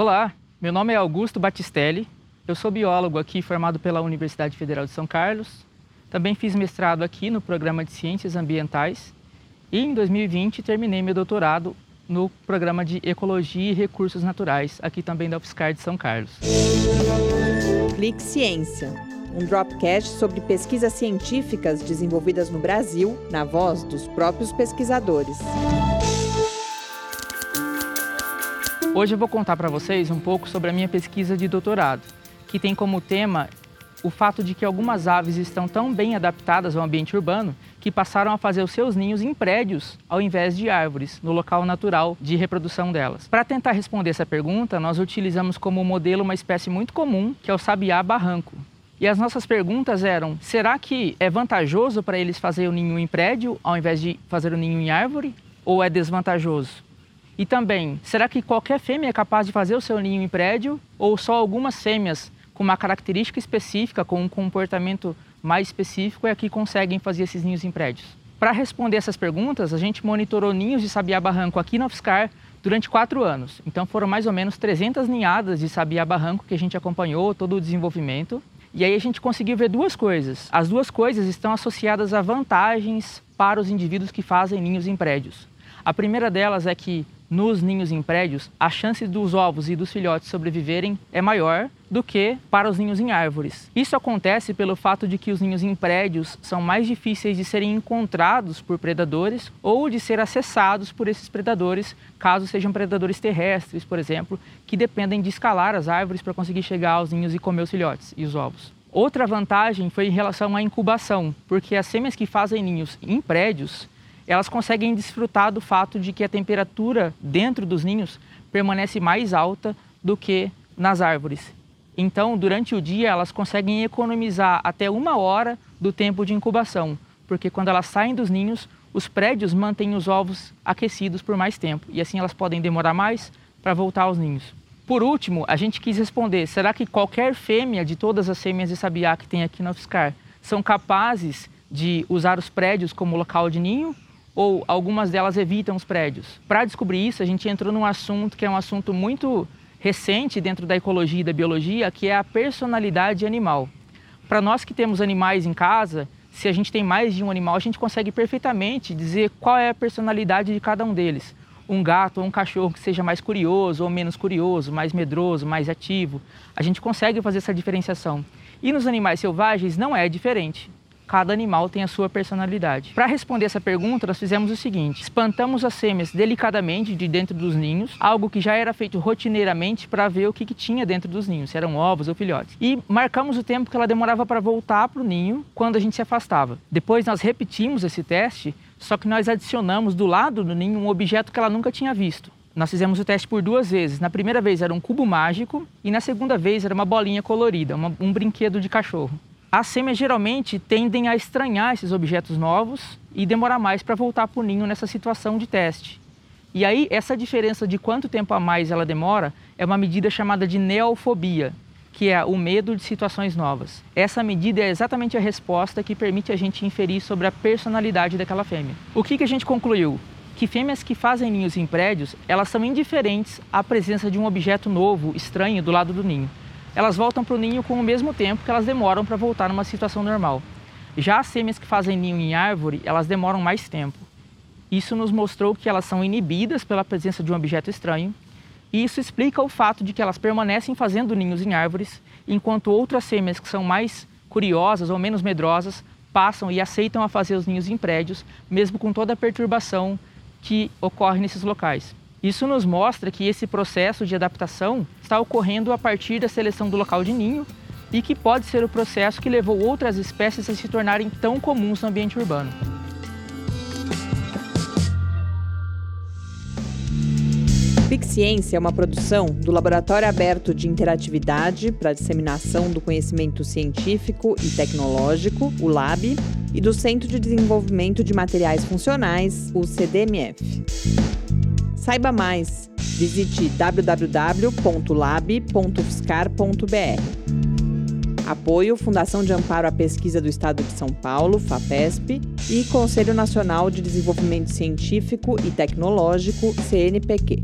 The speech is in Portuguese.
Olá, meu nome é Augusto Batistelli, eu sou biólogo aqui formado pela Universidade Federal de São Carlos. Também fiz mestrado aqui no programa de Ciências Ambientais e em 2020 terminei meu doutorado no programa de Ecologia e Recursos Naturais, aqui também da UFSCar de São Carlos. Clique Ciência, um dropcast sobre pesquisas científicas desenvolvidas no Brasil, na voz dos próprios pesquisadores. Hoje eu vou contar para vocês um pouco sobre a minha pesquisa de doutorado, que tem como tema o fato de que algumas aves estão tão bem adaptadas ao ambiente urbano que passaram a fazer os seus ninhos em prédios ao invés de árvores, no local natural de reprodução delas. Para tentar responder essa pergunta, nós utilizamos como modelo uma espécie muito comum, que é o sabiá barranco. E as nossas perguntas eram: será que é vantajoso para eles fazer o ninho em prédio ao invés de fazer o ninho em árvore? Ou é desvantajoso? E também, será que qualquer fêmea é capaz de fazer o seu ninho em prédio ou só algumas fêmeas com uma característica específica, com um comportamento mais específico, é que conseguem fazer esses ninhos em prédios? Para responder essas perguntas, a gente monitorou ninhos de sabiá barranco aqui na UFSCar durante quatro anos. Então foram mais ou menos 300 ninhadas de sabiá barranco que a gente acompanhou todo o desenvolvimento. E aí a gente conseguiu ver duas coisas. As duas coisas estão associadas a vantagens para os indivíduos que fazem ninhos em prédios. A primeira delas é que nos ninhos em prédios, a chance dos ovos e dos filhotes sobreviverem é maior do que para os ninhos em árvores. Isso acontece pelo fato de que os ninhos em prédios são mais difíceis de serem encontrados por predadores ou de ser acessados por esses predadores, caso sejam predadores terrestres, por exemplo, que dependem de escalar as árvores para conseguir chegar aos ninhos e comer os filhotes e os ovos. Outra vantagem foi em relação à incubação, porque as fêmeas que fazem ninhos em prédios elas conseguem desfrutar do fato de que a temperatura dentro dos ninhos permanece mais alta do que nas árvores. Então, durante o dia, elas conseguem economizar até uma hora do tempo de incubação, porque quando elas saem dos ninhos, os prédios mantêm os ovos aquecidos por mais tempo e assim elas podem demorar mais para voltar aos ninhos. Por último, a gente quis responder: será que qualquer fêmea de todas as fêmeas de sabiá que tem aqui na UFSCar são capazes de usar os prédios como local de ninho ou algumas delas evitam os prédios. Para descobrir isso, a gente entrou num assunto que é um assunto muito recente dentro da ecologia e da biologia, que é a personalidade animal. Para nós que temos animais em casa, se a gente tem mais de um animal, a gente consegue perfeitamente dizer qual é a personalidade de cada um deles. Um gato ou um cachorro que seja mais curioso ou menos curioso, mais medroso, mais ativo. A gente consegue fazer essa diferenciação. E nos animais selvagens não é diferente cada animal tem a sua personalidade. Para responder essa pergunta, nós fizemos o seguinte: espantamos as fêmeas delicadamente de dentro dos ninhos, algo que já era feito rotineiramente para ver o que, que, tinha dentro dos ninhos, se eram ovos ou filhotes. E marcamos o tempo que ela demorava para voltar para o ninho quando a gente se afastava. Depois nós repetimos esse teste, só que nós adicionamos do lado do ninho um objeto que ela nunca tinha visto. Nós fizemos o teste por duas vezes. Na primeira vez era um cubo mágico e na segunda vez era uma bolinha colorida, uma, um brinquedo de cachorro. As fêmeas geralmente tendem a estranhar esses objetos novos e demorar mais para voltar para o ninho nessa situação de teste. E aí, essa diferença de quanto tempo a mais ela demora é uma medida chamada de neofobia, que é o medo de situações novas. Essa medida é exatamente a resposta que permite a gente inferir sobre a personalidade daquela fêmea. O que, que a gente concluiu? Que fêmeas que fazem ninhos em prédios, elas são indiferentes à presença de um objeto novo, estranho, do lado do ninho elas voltam para o ninho com o mesmo tempo que elas demoram para voltar numa situação normal. Já as fêmeas que fazem ninho em árvore, elas demoram mais tempo. Isso nos mostrou que elas são inibidas pela presença de um objeto estranho, e isso explica o fato de que elas permanecem fazendo ninhos em árvores, enquanto outras fêmeas que são mais curiosas ou menos medrosas passam e aceitam a fazer os ninhos em prédios, mesmo com toda a perturbação que ocorre nesses locais. Isso nos mostra que esse processo de adaptação está ocorrendo a partir da seleção do local de ninho e que pode ser o processo que levou outras espécies a se tornarem tão comuns no ambiente urbano. Ciência é uma produção do Laboratório Aberto de Interatividade para Disseminação do Conhecimento Científico e Tecnológico, o LAB, e do Centro de Desenvolvimento de Materiais Funcionais, o CDMF. Saiba mais. Visite www.lab.fiscar.br. Apoio Fundação de Amparo à Pesquisa do Estado de São Paulo, FAPESP, e Conselho Nacional de Desenvolvimento Científico e Tecnológico, CNPq.